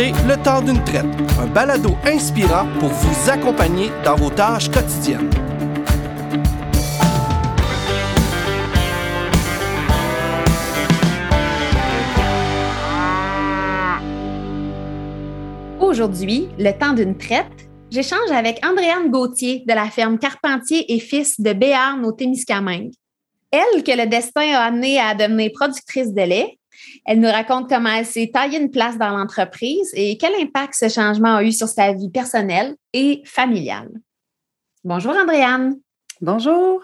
Le temps d'une traite, un balado inspirant pour vous accompagner dans vos tâches quotidiennes. Aujourd'hui, Le temps d'une traite, j'échange avec Andréane Gauthier de la ferme Carpentier et Fils de Béarn au Témiscamingue. Elle, que le destin a amené à devenir productrice de lait, elle nous raconte comment elle s'est taillée une place dans l'entreprise et quel impact ce changement a eu sur sa vie personnelle et familiale. Bonjour Andréane. Bonjour.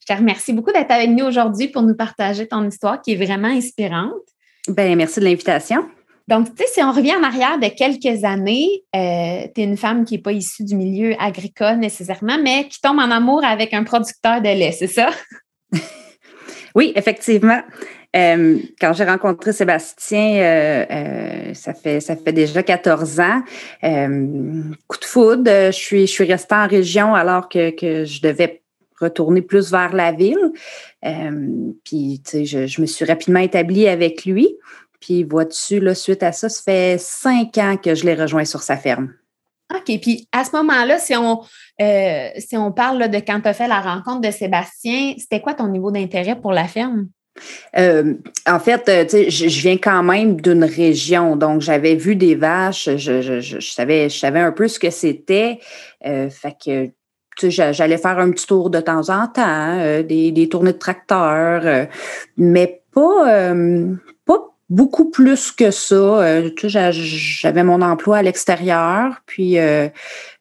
Je te remercie beaucoup d'être avec nous aujourd'hui pour nous partager ton histoire qui est vraiment inspirante. Ben, merci de l'invitation. Donc, tu sais, si on revient en arrière de quelques années, euh, tu es une femme qui n'est pas issue du milieu agricole nécessairement, mais qui tombe en amour avec un producteur de lait, c'est ça? oui, effectivement. Euh, quand j'ai rencontré Sébastien, euh, euh, ça, fait, ça fait déjà 14 ans. coup de foudre, je suis, je suis restée en région alors que, que je devais retourner plus vers la ville. puis, tu sais, je, me suis rapidement établie avec lui. Puis, vois-tu, là, suite à ça, ça fait cinq ans que je l'ai rejoint sur sa ferme. OK. Puis à ce moment-là, si on, si on parle de quand tu as fait la rencontre de Sébastien, c'était quoi ton niveau d'intérêt pour la ferme? Euh, en fait, euh, je, je viens quand même d'une région, donc j'avais vu des vaches, je, je, je, savais, je savais un peu ce que c'était. Euh, fait que j'allais faire un petit tour de temps en temps, des, des, tournées de tracteurs, mais pas, pas beaucoup plus que ça. j'avais mon emploi à l'extérieur, puis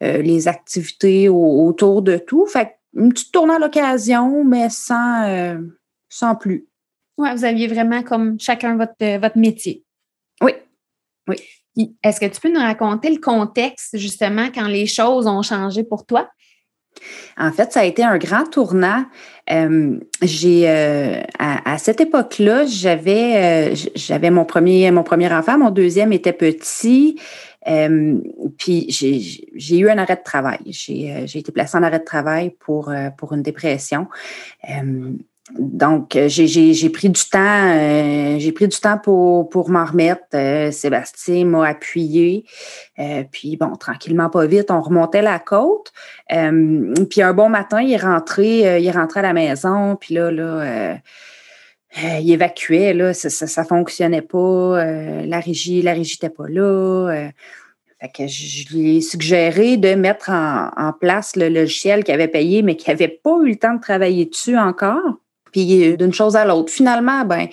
les activités autour de tout. Fait une petite tournée à l'occasion, mais sans, sans plus. Oui, vous aviez vraiment comme chacun votre, euh, votre métier. Oui. Oui. Est-ce que tu peux nous raconter le contexte, justement, quand les choses ont changé pour toi? En fait, ça a été un grand tournant. Euh, j'ai euh, à, cette époque-là, j'avais j'avais mon premier mon premier enfant, mon deuxième était petit. puis j'ai eu un arrêt de travail. J'ai été placée en arrêt de travail pour pour une dépression donc, euh, j'ai pris du temps, euh, j'ai pris du temps pour, pour m'en remettre. Euh, Sébastien m'a appuyé. puis bon, tranquillement, pas vite, on remontait la côte. puis un bon matin, il est rentré, il est rentré à la maison, puis là, là, il évacuait, là, ça, ça, fonctionnait pas. la régie, la régie n'était pas là. Fait que je lui ai suggéré de mettre en, en place le logiciel qu'il avait payé, mais qu'il n'avait pas eu le temps de travailler dessus encore. Puis euh, d'une chose à l'autre. Finalement, ben,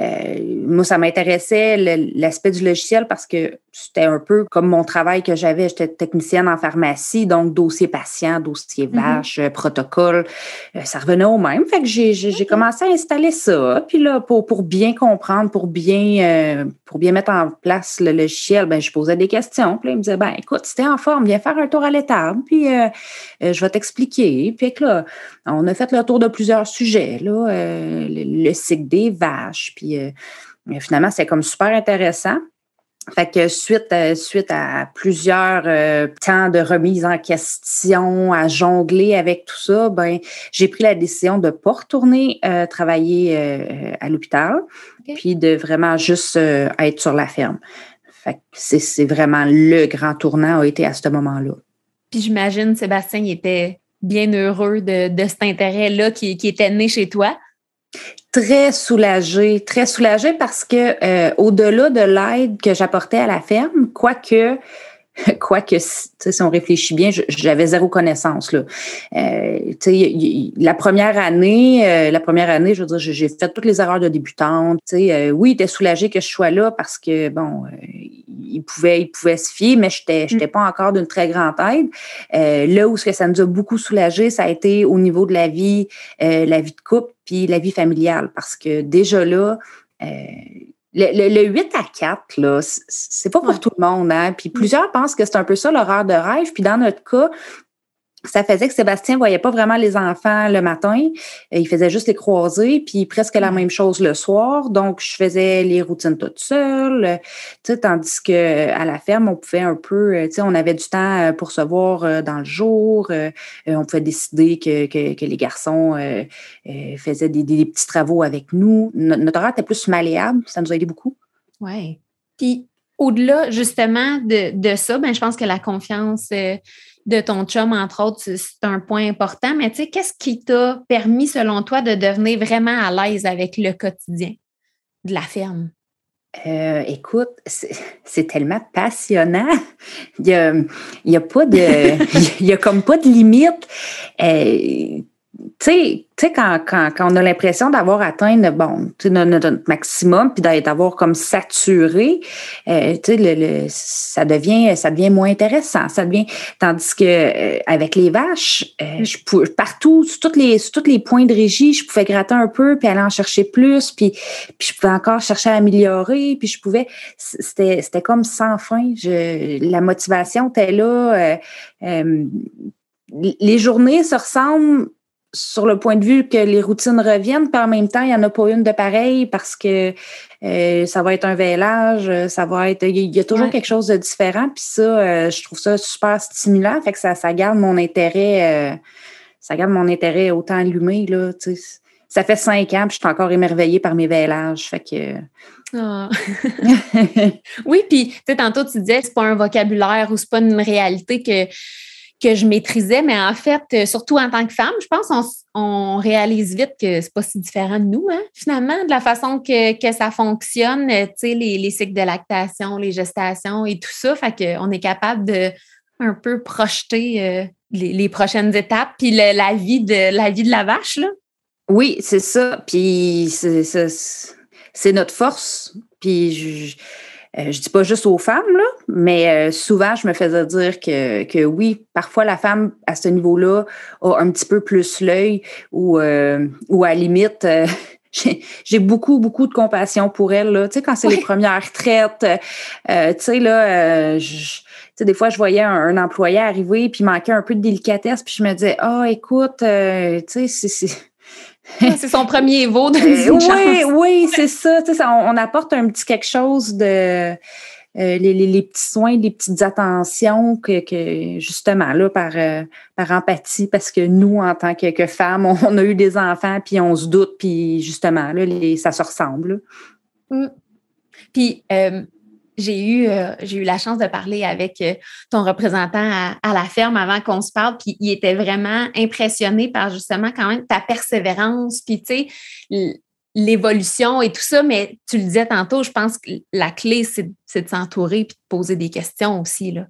euh, moi, ça m'intéressait l'aspect du logiciel parce que c'était un peu comme mon travail que j'avais. J'étais technicienne en pharmacie, donc dossier patient, dossier mm-hmm. vache, euh, protocole, ça revenait au même. Fait que j'ai commencé à installer ça. Puis là, pour, pour bien comprendre, pour bien, pour bien mettre en place le logiciel, ben, je posais des questions. Puis là, il me disait, ben, écoute, si t'es en forme, viens faire un tour à l'étable, puis je vais t'expliquer. Puis là, on a fait le tour de plusieurs sujets, là, le, cycle des vaches, puis euh, finalement, c'est comme super intéressant. Fait que suite, euh, suite à plusieurs euh, temps de remise en question, à jongler avec tout ça, ben j'ai pris la décision de ne pas retourner travailler à l'hôpital, puis de vraiment juste être sur la ferme. Fait que c'est vraiment le grand tournant a été à ce moment-là. Puis j'imagine, Sébastien, il était bien heureux de, cet intérêt-là qui, qui était né chez toi très soulagée, très soulagée parce que euh, au-delà de l'aide que j'apportais à la ferme, quoique quoique si on réfléchit bien, j'avais zéro connaissance là. Euh, la première année, euh, la première année, je veux dire, j'ai fait toutes les erreurs de débutante. Euh, oui, il était soulagé que je sois là parce que bon, euh, il pouvait, il pouvait se fier, mais j'étais, mm. j'étais pas encore d'une très grande aide. là où ce que ça nous a beaucoup soulagé, ça a été au niveau de la vie, la vie de couple puis la vie familiale, parce que déjà là, euh, le, 8 à 4, là, c'est pas pour tout le monde. Hein? Puis plusieurs pensent que c'est un peu ça l'horaire de rêve. Puis dans notre cas, ça faisait que Sébastien voyait pas vraiment les enfants le matin. Il faisait juste les croiser, puis presque la même chose le soir. Donc, je faisais les routines toute seule. Tu sais, tandis que à la ferme, on pouvait un peu, tu sais, on avait du temps euh, pour se voir euh, dans le jour. Euh, on pouvait décider que, que, les garçons faisaient des, des, petits travaux avec nous. Notre horaire était plus malléable. Ça nous a aidé beaucoup. Oui. Puis, au-delà justement de, ça, ben, je pense que la confiance euh, de ton chum, entre autres, c'est un point important. Mais tu sais, qu'est-ce qui t'a permis, selon toi, de devenir vraiment à l'aise avec le quotidien de la ferme? Euh, écoute, c'est tellement passionnant. Il n'y a, a, pas de. y a comme pas de limite. Euh, tu sais, quand, quand, quand, on a l'impression d'avoir atteint bon, notre, maximum, puis d'avoir comme saturé, euh, tu sais, le, ça devient ça devient moins intéressant. Ça devient tandis que euh, avec les vaches, euh, je pouvais, partout, sur toutes les sur tous les points de régie, je pouvais gratter un peu, puis aller en chercher plus, puis, puis je pouvais encore chercher à améliorer, puis je pouvais, c'était c'était comme sans fin. Je, la motivation était là. les journées se ressemblent sur le point de vue que les routines reviennent, puis en même temps, il n'y en a pas une de pareil parce que euh, ça va être un vélage, ça va être. Il y a toujours quelque chose de différent. Puis ça, euh, je trouve ça super stimulant. Fait que ça, ça garde mon intérêt, euh, ça garde mon intérêt autant allumé. Là, ça fait cinq ans, puis je suis encore émerveillée par mes vélages. Fait que. Ah. oui, puis tantôt tu disais que c'est pas un vocabulaire ou c'est pas une réalité que que je maîtrisais, mais en fait, euh, surtout en tant que femme, je pense qu'on on réalise vite que c'est pas si différent de nous, hein, finalement, de la façon que, que ça fonctionne, euh, tu sais, les, les, cycles de lactation, les gestations et tout ça. Fait qu'on est capable de un peu projeter euh, les, les, prochaines étapes, puis la vie de la vie de la vache, là. Oui, c'est ça. Puis c'est notre force. Puis je, euh, je dis pas juste aux femmes, là, mais euh, souvent, je me faisais dire que, que oui, parfois la femme, à ce niveau-là, a un petit peu plus l'œil ou, euh, ou à limite, j'ai beaucoup, beaucoup de compassion pour elle. Là. Tu sais, quand c'est les premières traites, tu sais, là, je, sais, des fois, je voyais un, employé arriver puis manquait un peu de délicatesse, puis je me disais, ah, oh, écoute, tu sais, c'est c'est son premier veau de Oui, oui, c'est ça, on, apporte un petit quelque chose de. Euh, les, petits soins, les petites attentions que, justement là par, euh, par empathie parce que nous en tant que, femmes on, a eu des enfants puis on se doute puis justement là ça se ressemble. Mmh. Puis euh, j'ai eu, euh, j'ai eu la chance de parler avec euh, ton représentant à, la ferme avant qu'on se parle, puis il était vraiment impressionné par justement quand même ta persévérance, puis tu sais, l'évolution et tout ça, mais tu le disais tantôt, je pense que la clé, c'est, c'est de s'entourer puis de poser des questions aussi, là.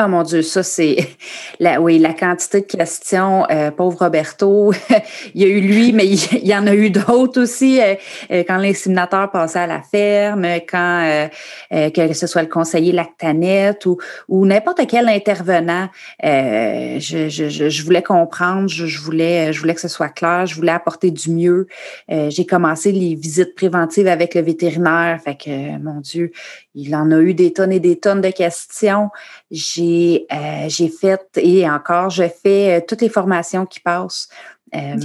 Oh mon Dieu, ça c'est la oui, la quantité de questions, euh, pauvre Roberto. il y a eu lui, mais il, y en a eu d'autres aussi euh, euh, quand l'inséminateur passait à la ferme, quand que ce soit le conseiller Lactanet ou, ou n'importe quel intervenant. Je, je, je, voulais comprendre, je, voulais, je voulais que ce soit clair, je voulais apporter du mieux. J'ai commencé les visites préventives avec le vétérinaire. Fait que mon Dieu, il en a eu des tonnes et des tonnes de questions. J'ai euh, fait et encore, je fais euh, toutes les formations qui passent. Euh,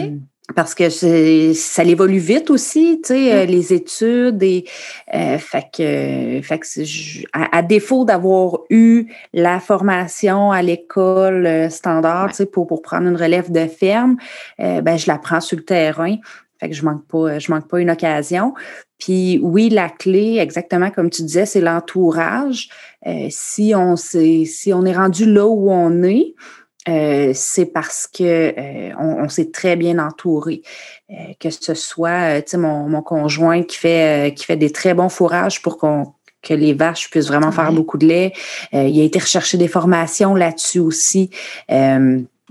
parce que ça évolue vite aussi, tu sais, les études et fait que, fait que à, défaut d'avoir eu la formation à l'école standard, tu sais, pour, pour prendre une relève de ferme, ben je la prends sur le terrain. Fait que je manque pas, je manque pas une occasion. Puis oui, la clé, exactement comme tu disais, c'est l'entourage. Euh, si on si on est rendu là où on est, euh, c'est parce que euh, on, s'est très bien entouré. que ce soit, mon, mon conjoint qui fait qui fait des très bons fourrages pour qu'on que les vaches puissent vraiment faire beaucoup de lait. il a été recherché des formations là-dessus aussi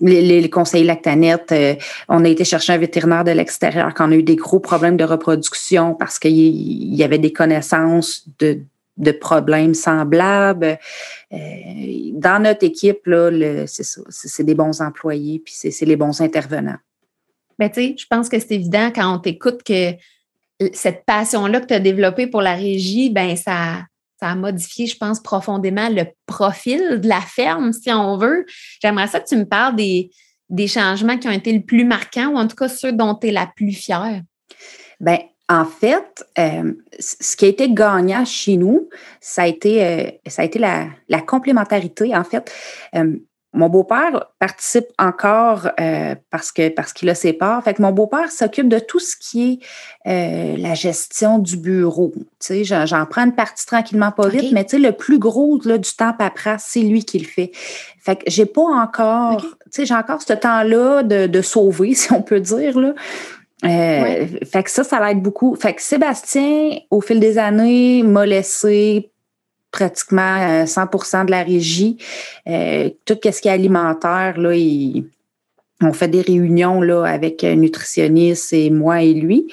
les, les, conseillers lactanettes, euh, on a été chercher un vétérinaire de l'extérieur quand on a eu des gros problèmes de reproduction parce qu'il y avait des connaissances de, problèmes semblables. Euh, dans notre équipe, c'est des bons employés, puis c'est les bons intervenants. Bien, tu sais, je pense que c'est évident quand on t'écoute que cette passion-là que tu as développée pour la régie, ben ça, ça a modifié, je pense, profondément le profil de la ferme, si on veut. J'aimerais ça que tu me parles des, des changements qui ont été le plus marquants ou en tout cas ceux dont tu es la plus fière. Bien, en fait, euh, ce qui a été gagnant chez nous, ça a été, euh, ça a été la, la, complémentarité. En fait, euh, Mon beau-père participe encore euh, parce que parce qu'il a ses parts. Fait que mon beau-père s'occupe de tout ce qui est euh, la gestion du bureau. Tu sais, j'en, prends une partie tranquillement, pas vite, mais tu sais, le plus gros là, du temps paperasse, c'est lui qui le fait. Fait que j'ai pas encore, tu sais, j'ai encore ce temps-là de, de sauver, si on peut dire là. Euh, fait que ça, ça l'aide beaucoup. Fait que Sébastien, au fil des années, m'a laissé pratiquement 100% euh, de la régie. Euh, tout ce qui est alimentaire, là, on fait des réunions là, avec un nutritionniste et moi et lui.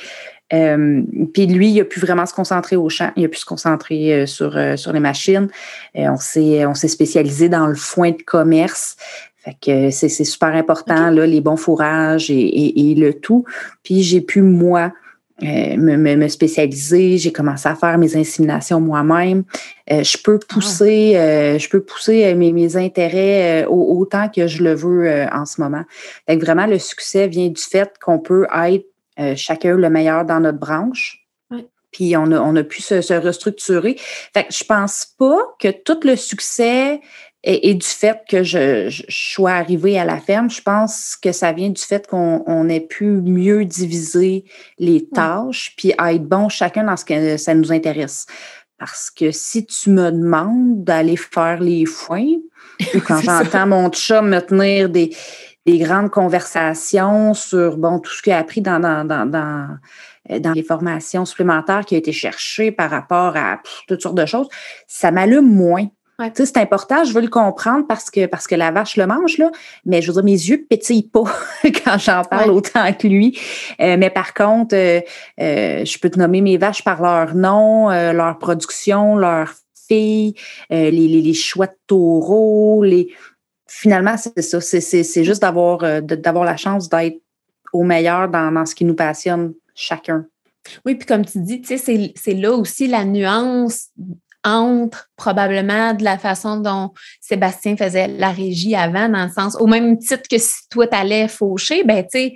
Euh, puis lui, il a pu vraiment se concentrer au champ, il a pu se concentrer sur, sur les machines. on s'est on s'est spécialisé dans le foin de commerce. Fait que c'est super important, là, les bons fourrages et, et le tout. Puis j'ai pu, moi, euh, me, me, spécialiser, j'ai commencé à faire mes inséminations moi-même. Euh, je peux ah. pousser, euh, je peux pousser mes, mes intérêts autant que je le veux en ce moment. Fait vraiment, le succès vient du fait qu'on peut être chacun le meilleur dans notre branche. Puis on a, on a pu se, se restructurer. Fait que je pense pas que tout le succès et, du fait que je, je, sois arrivée à la ferme, je pense que ça vient du fait qu'on ait pu mieux diviser les tâches, puis être bon chacun dans ce que ça nous intéresse. Parce que si tu me demandes d'aller faire les foins, ou quand j'entends mon chat me tenir des, des, grandes conversations sur bon tout ce qu'il a appris dans, dans, dans, dans dans les formations supplémentaires qui a été cherchées par rapport à toutes sortes de choses, ça m'allume moins. C'est important, je veux le comprendre parce que parce que la vache le mange, là, mais je veux dire, mes yeux pétillent pas quand j'en parle autant que lui. Euh, mais par contre, euh, euh, je peux te nommer mes vaches par leur nom, leur production, leur filles, les, les, les, choix de taureaux, les. Finalement, c'est ça. C'est juste d'avoir d'avoir la chance d'être au meilleur dans, dans ce qui nous passionne chacun. Oui, puis comme tu dis, tu sais, c'est là aussi la nuance entre probablement de la façon dont Sébastien faisait la régie avant, dans le sens, au même titre que si toi, tu allais faucher, ben, tu sais,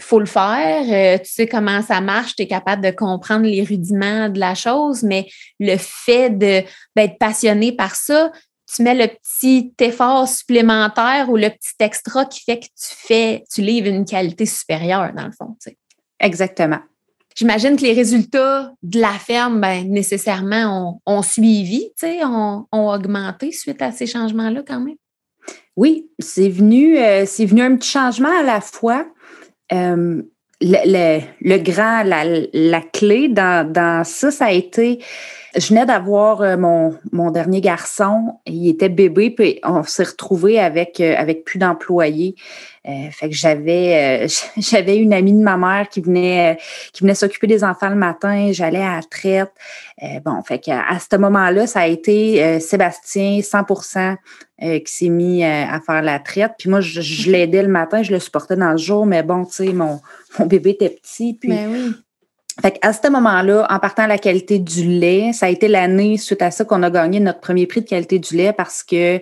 faut le faire, euh, tu sais comment ça marche, tu es capable de comprendre les rudiments de la chose, mais le fait d'être ben, passionné par ça, tu mets le petit effort supplémentaire ou le petit extra qui fait que tu fais, tu livres une qualité supérieure, dans le fond. Tu. Exactement. J'imagine que les résultats de la ferme, ben, nécessairement, ont, suivi, ont, ont augmenté suite à ces changements-là quand même. Oui, c'est venu, euh, c'est venu un petit changement à la fois. Euh, le, le, grand, la, la clé dans, dans, ça, ça a été, je venais d'avoir euh, mon, mon dernier garçon, il était bébé, puis on s'est retrouvé avec, avec plus d'employés. Euh, fait que j'avais euh, j'avais une amie de ma mère qui venait euh, qui venait s'occuper des enfants le matin, j'allais à la traite. bon, fait que à ce moment-là, ça a été Sébastien 100% qui s'est mis à faire la traite. Puis moi, je, l'aidais le matin, je le supportais dans le jour, mais bon, tu sais, mon, mon bébé était petit. Puis, ben oui. Fait à ce moment-là, en partant de la qualité du lait, ça a été l'année suite à ça qu'on a gagné notre premier prix de qualité du lait parce que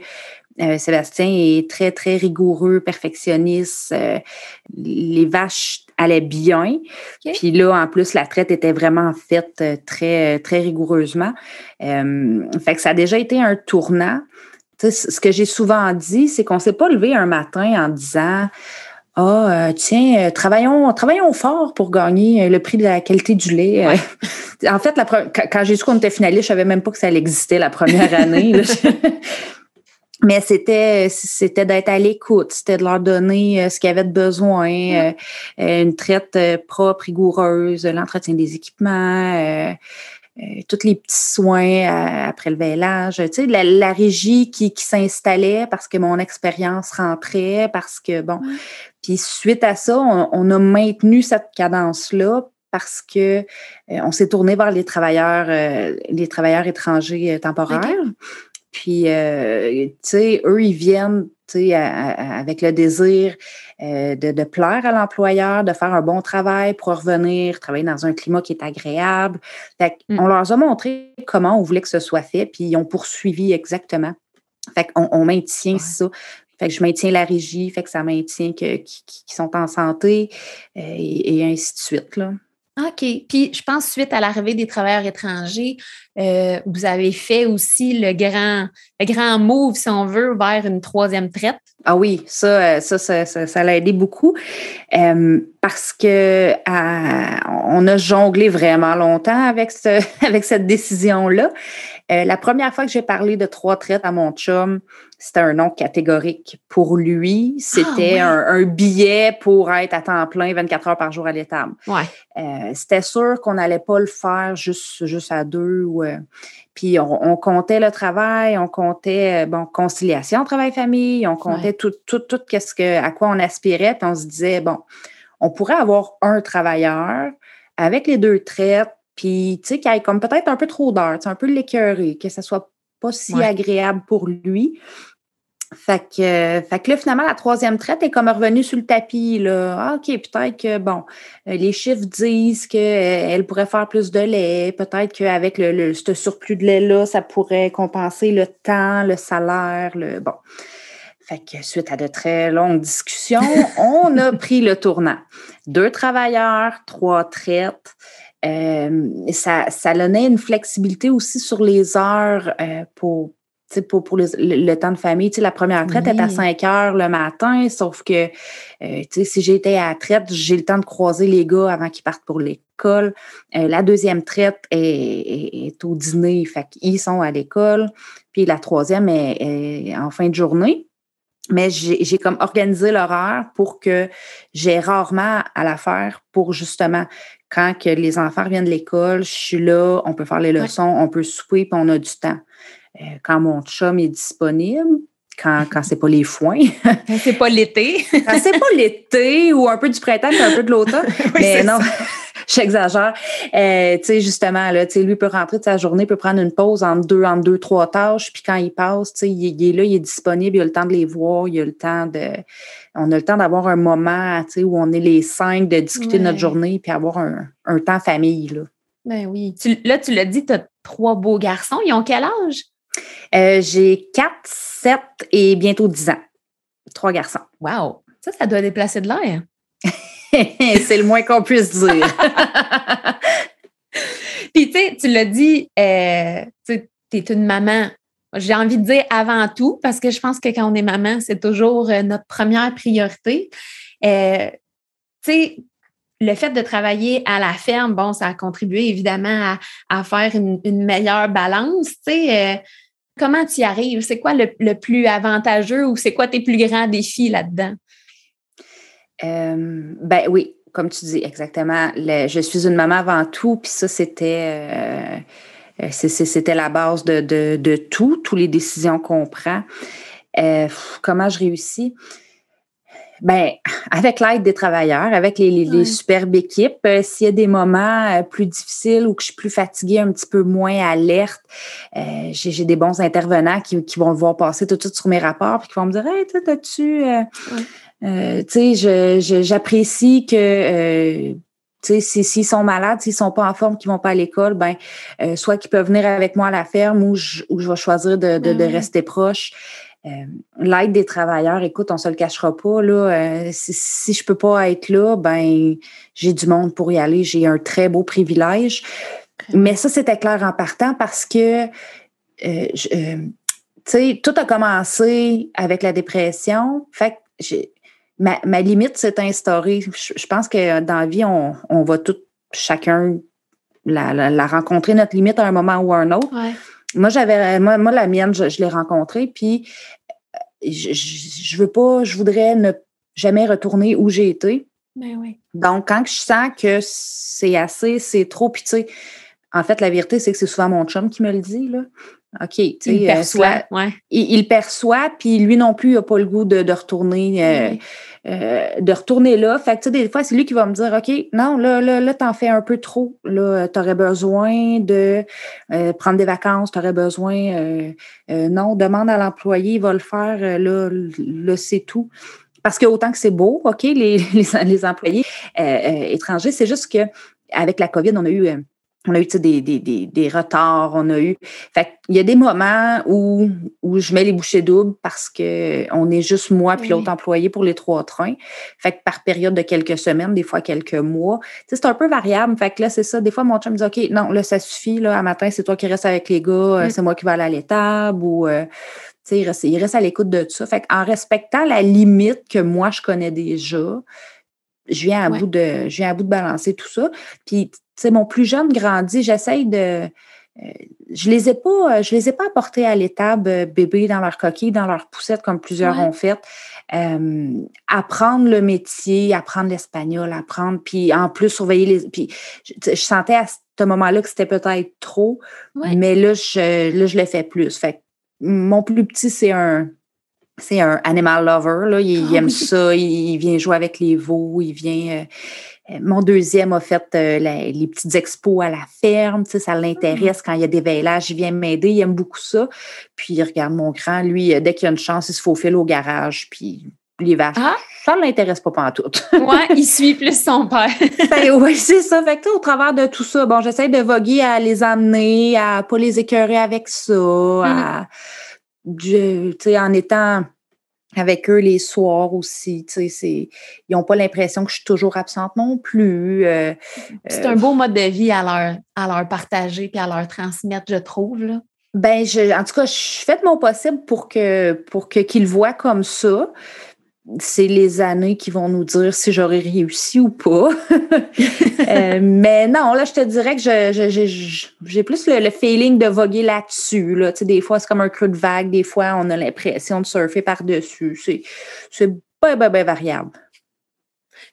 euh, Sébastien est très, très rigoureux, perfectionniste. Euh, les vaches allaient bien. Puis là, en plus, la traite était vraiment faite euh, très, très rigoureusement. fait que ça a déjà été un tournant. Ce que j'ai souvent dit, c'est qu'on ne s'est pas levé un matin en disant ah, tiens, travaillons, travaillons fort pour gagner le prix de la qualité du lait. en fait, la quand j'ai su qu'on était finaliste, je savais même pas que ça existait la première année. Mais c'était c'était d'être à l'écoute, c'était de leur donner euh, ce qu'ils avaient de besoin, euh, euh, une traite propre, rigoureuse, l'entretien des équipements, tous les petits soins après le vélage, tu sais, la, régie qui, qui s'installait parce que mon expérience rentrait, parce que bon. Puis suite à ça, on, a maintenu cette cadence-là parce que on s'est tourné vers les travailleurs, les travailleurs étrangers temporaires. Puis, euh, tu sais, eux, ils viennent, avec le désir euh, de, de, plaire à l'employeur, de faire un bon travail pour revenir, travailler dans un climat qui est agréable. Fait mm. On leur a montré comment on voulait que ce soit fait, puis ils ont poursuivi exactement. Fait qu'on on maintient ça. Fait que je maintiens la régie, fait que ça maintient qu'ils sont en santé euh, et, ainsi de suite. Là. OK. Puis, je pense, suite à l'arrivée des travailleurs étrangers, euh, vous avez fait aussi le grand, le grand move, si on veut, vers une troisième traite? Ah oui, ça, ça, ça, ça, l'a aidé beaucoup euh, parce que on a jonglé vraiment longtemps avec, ce, avec cette décision-là. Euh, la première fois que j'ai parlé de trois traites à mon chum, c'était un nom catégorique. Pour lui, c'était ah, un, billet pour être à temps plein 24 heures par jour à l'étable. Ouais. Euh, c'était sûr qu'on n'allait pas le faire juste, juste à deux. Euh, puis on, comptait le travail, on comptait bon conciliation travail-famille, on comptait tout, tout, tout ce que, à quoi on aspirait. Puis on se disait, bon, on pourrait avoir un travailleur avec les deux traites, puis, tu sais, qu'il ait comme peut-être un peu trop d'heures, un peu l'écœuré, que ça soit pas si agréable pour lui. Fait que, fait que là, finalement, la troisième traite est comme revenue sur le tapis. Là. Ah, OK, peut-être que, bon, euh, les chiffres disent qu'elle euh, pourrait faire plus de lait. Peut-être qu'avec le, ce surplus de lait-là, ça pourrait compenser le temps, le salaire, le. Bon. Fait que suite à de très longues discussions, on a pris le tournant. Deux travailleurs, trois traites. Euh, ça, ça donnait une flexibilité aussi sur les heures euh, pour, pour, pour le, temps de famille. la première traite est à 5 heures le matin, sauf que euh, si j'étais à la traite, j'ai le temps de croiser les gars avant qu'ils partent pour l'école. la deuxième traite est, au dîner, fait qu'ils sont à l'école. Puis la troisième est, en fin de journée. Mais j'ai comme organisé l'horaire pour que j'ai rarement à la faire pour justement quand que les enfants viennent de l'école, je suis là, on peut faire les leçons, on peut souper, puis on a du temps. Euh, quand mon chum est disponible, quand, quand c'est pas les foins. Quand c'est pas l'été. quand c'est pas l'été ou un peu du printemps un peu de l'automne. mais non, j'exagère. Euh, tu sais, justement, là, tu sais, lui peut rentrer de sa journée, peut prendre une pause entre deux, entre deux, trois tâches, puis quand il passe, tu sais, il, est là, il est disponible, il a le temps de les voir, il a le temps de on a le temps d'avoir un moment où on est les cinq, de discuter de notre journée puis avoir un, temps famille. Là. Ben oui. là, tu l'as dit, tu as trois beaux garçons. Ils ont quel âge? Euh, j'ai quatre, sept et bientôt dix ans. Trois garçons. Wow! Ça, ça doit déplacer de l'air. C'est le moins qu'on puisse dire. Puis, tu sais, tu l'as dit, euh, tu es une maman j'ai envie de dire avant tout, parce que je pense que quand on est maman, c'est toujours euh, notre première priorité. Euh, tu sais, le fait de travailler à la ferme, bon, ça a contribué évidemment à, faire une, meilleure balance. Tu sais, comment tu y arrives? C'est quoi le, plus avantageux ou c'est quoi tes plus grands défis là-dedans? Ben oui, comme tu dis, exactement. je suis une maman avant tout, puis ça, c'était euh, c'était la base de, de, tout, toutes les décisions qu'on prend. Euh, comment je réussis? Ben, avec l'aide des travailleurs, avec les, superbes équipes, euh, s'il y a des moments plus difficiles ou que je suis plus fatiguée, un petit peu moins alerte, j'ai des bons intervenants qui, vont le voir passer tout de suite sur mes rapports puis qui vont me dire Hey, t'as-tu. tu sais, j'apprécie que s'ils sont malades, s'ils sont pas en forme, qu'ils vont pas à l'école, ben euh, soit qu'ils peuvent venir avec moi à la ferme ou je, je vais choisir de, de, mm. rester proche. Euh, l'aide des travailleurs, écoute, on se le cachera pas. Là, euh, si, si, je peux pas être là, ben j'ai du monde pour y aller. J'ai un très beau privilège. Mais ça, c'était clair en partant parce que tu sais, tout a commencé avec la dépression. Fait que j'ai ma, ma limite s'est instaurée. Je, pense que dans la vie, on, on va tout, chacun, la, la, rencontrer, notre limite à un moment ou à un autre. Moi, j'avais, moi, moi, la mienne, je, l'ai rencontrée, puis euh, je, je, veux pas, je voudrais ne jamais retourner où j'ai été. Ben oui. Donc, quand je sens que c'est assez, c'est trop, puis tu sais, en fait, la vérité, c'est que c'est souvent mon chum qui me le dit, là. OK, tu sais, il euh, perçoit, ouais. il, perçoit, puis lui non plus, il n'a pas le goût de, de retourner, euh, euh, de retourner là. Fait que, tu sais, des fois, c'est lui qui va me dire, OK, non, là, là, là t'en fais un peu trop. Là, t'aurais besoin de prendre des vacances, t'aurais besoin, non, demande à l'employé, il va le faire, là, là c'est tout. Parce que autant que c'est beau, OK, les, les, les employés étrangers, c'est juste que avec la COVID, on a eu on a eu des, des, des, des, retards, on a eu. Fait il y a des moments où, où je mets les bouchées doubles parce que on est juste moi puis l'autre employé pour les trois trains. Fait que par période de quelques semaines, des fois quelques mois. c'est un peu variable. Fait que là, c'est ça. Des fois, mon chum me dit OK, non, là, ça suffit. Là, à matin, c'est toi qui restes avec les gars, euh, c'est moi qui vais aller à l'étable ou euh, il reste, il reste à l'écoute de tout ça. Fait en respectant la limite que moi je connais déjà, je viens à bout de je viens à bout de balancer tout ça. Puis sais, mon plus jeune grandit, j'essaye de. Euh, je les ai pas, je les ai pas apportés à l'étable euh, bébé dans leur coquille, dans leur poussette comme plusieurs ont fait. Euh, apprendre le métier, apprendre l'espagnol, apprendre, puis en plus surveiller les. Puis je, sentais à ce moment-là que c'était peut-être trop, mais là je, là, je le fais plus. Fait mon plus petit, c'est un, c'est un animal lover. Là. Il, ah aime ça, il, vient jouer avec les veaux, il vient. Euh, mon deuxième a fait euh, les petites expos à la ferme, ça l'intéresse quand il y a des veillages, il vient m'aider, il aime beaucoup ça. Puis regarde mon grand, lui, euh, dès qu'il y a une chance, il se faufile au garage, puis les vaches. Ah. Ça ne l'intéresse pas tout. oui, il suit plus son père. ben, oui, c'est ça. Fait que, au travers de tout ça, bon, j'essaie de voguer à les amener, à pas les écœurer avec ça, à, en étant avec eux les soirs aussi. Ils n'ont pas l'impression que je suis toujours absente non plus. Euh, c'est un beau mode de vie à leur, à leur partager et à leur transmettre, je trouve. Là. Ben, je, en tout cas, je fais de mon possible pour que pour que qu'ils voient comme ça c'est les années qui vont nous dire si j'aurais réussi ou pas. Euh, mais non, là, je te dirais que j'ai plus le, feeling de voguer là-dessus. Là. des fois, c'est comme un creux de vague. Des fois, on a l'impression de surfer par-dessus. C'est pas bien, bien variable.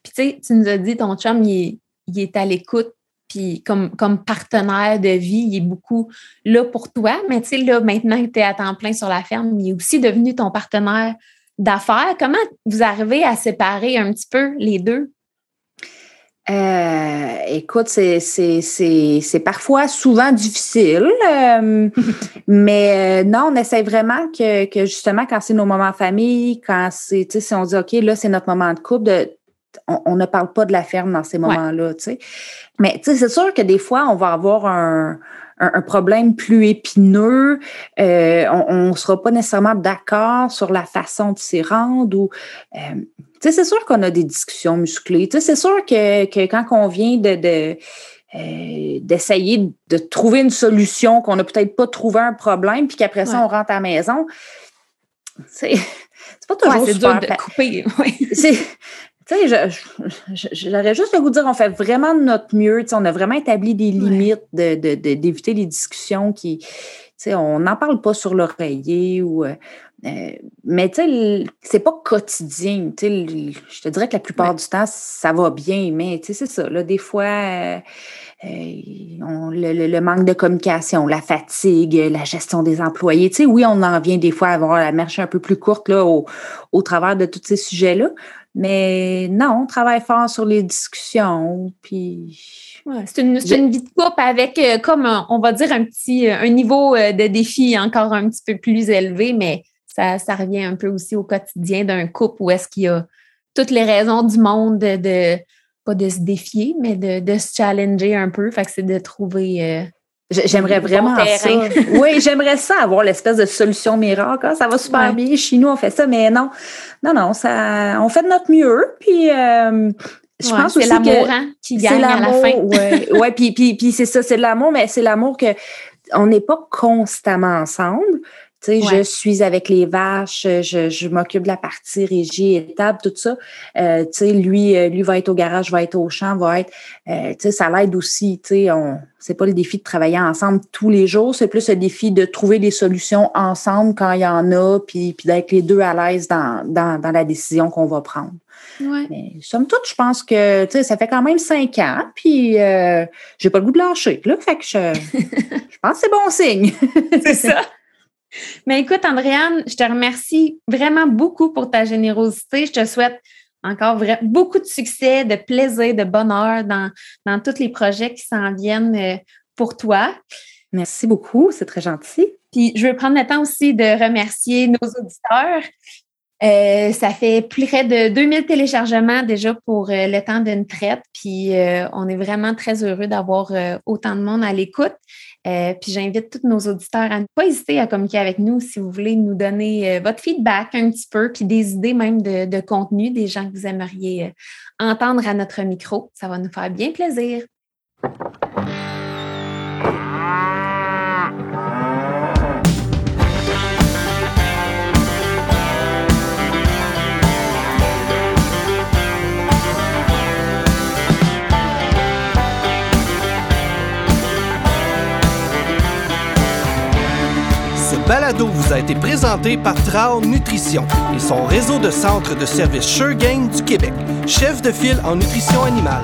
Puis, tu sais, tu nous as dit, ton chum, il est, à l'écoute. Puis, comme, comme partenaire de vie, il est beaucoup là pour toi. Mais, tu sais, là, maintenant que tu es à temps plein sur la ferme, il est aussi devenu ton partenaire d'affaires. Comment vous arrivez à séparer un petit peu les deux? Euh, écoute, c'est parfois souvent difficile, euh, mais euh, non, on essaie vraiment que, justement, quand c'est nos moments en famille, quand c'est, si on dit, OK, là, c'est notre moment de couple, on, ne parle pas de la ferme dans ces moments-là, tu sais. Mais, tu sais, c'est sûr que des fois, on va avoir un, un, problème plus épineux, euh, on ne sera pas nécessairement d'accord sur la façon de s'y rendre ou euh, c'est sûr qu'on a des discussions musclées. C'est sûr que, que, quand on vient de, de euh, d'essayer de trouver une solution, qu'on n'a peut-être pas trouvé un problème, puis qu'après ça, on rentre à la maison. C'est pas toujours ouais, super. Dur de couper. Tu sais, j'aurais juste le goût de dire, on fait vraiment de notre mieux. on a vraiment établi des limites d'éviter de, les discussions qui, tu sais, on n'en parle pas sur l'oreiller ou. Euh, euh, mais tu sais, c'est pas quotidien. Tu sais, je te dirais que la plupart du temps, ça va bien, mais tu sais, c'est ça. Là, des fois, euh, le, manque de communication, la fatigue, la gestion des employés. Tu sais, oui, on en vient des fois à avoir la marche un peu plus courte là, au, au travers de tous ces sujets-là. Mais non, on travaille fort sur les discussions. Puis. c'est une, vie de couple avec, euh, comme on va dire, un petit euh, un niveau euh, de défi encore un petit peu plus élevé, mais ça, ça revient un peu aussi au quotidien d'un couple où est-ce qu'il y a toutes les raisons du monde de, pas de se défier, mais de, se challenger un peu. Fait que c'est de trouver J'aimerais vraiment ça. Oui, j'aimerais ça avoir l'espèce de solution miracle. Hein. Ça va super bien. Chez nous, on fait ça, mais non, non, non, ça, on fait de notre mieux. Puis, euh, je pense aussi c'est l'amour hein, qui gagne à la fin. Oui, ouais, puis, puis, puis c'est ça, c'est de l'amour, mais c'est l'amour que on n'est pas constamment ensemble. Tu sais, je suis avec les vaches, je, je m'occupe de la partie régie, étape, tout ça. Euh, tu sais, lui, euh, lui va être au garage, va être au champ, va être. Euh, tu sais, ça l'aide aussi. Tu sais, on, c'est pas le défi de travailler ensemble tous les jours, c'est plus le défi de trouver des solutions ensemble quand il y en a, puis, puis d'être les deux à l'aise dans, dans, dans la décision qu'on va prendre. Ouais. Mais somme toute, je pense que tu sais, ça fait quand même cinq ans, puis euh, j'ai pas le goût de lâcher. Là, fait que je, je pense que c'est bon signe. c'est ça. Mais écoute, Andréane, je te remercie vraiment beaucoup pour ta générosité. Je te souhaite encore beaucoup de succès, de plaisir, de bonheur dans, dans tous les projets qui s'en viennent euh, pour toi. Merci beaucoup, c'est très gentil. Puis je veux prendre le temps aussi de remercier nos auditeurs. Euh, ça fait près de 2000 téléchargements déjà pour euh, le temps d'une traite. Puis euh, on est vraiment très heureux d'avoir autant de monde à l'écoute. Puis j'invite tous nos auditeurs à ne pas hésiter à communiquer avec nous si vous voulez nous donner votre feedback un petit peu, puis des idées même de, de contenu, des gens que vous aimeriez entendre à notre micro. Ça va nous faire bien plaisir. Balado vous a été présenté par Trao Nutrition et son réseau de centres de services Sure du Québec, chef de file en nutrition animale.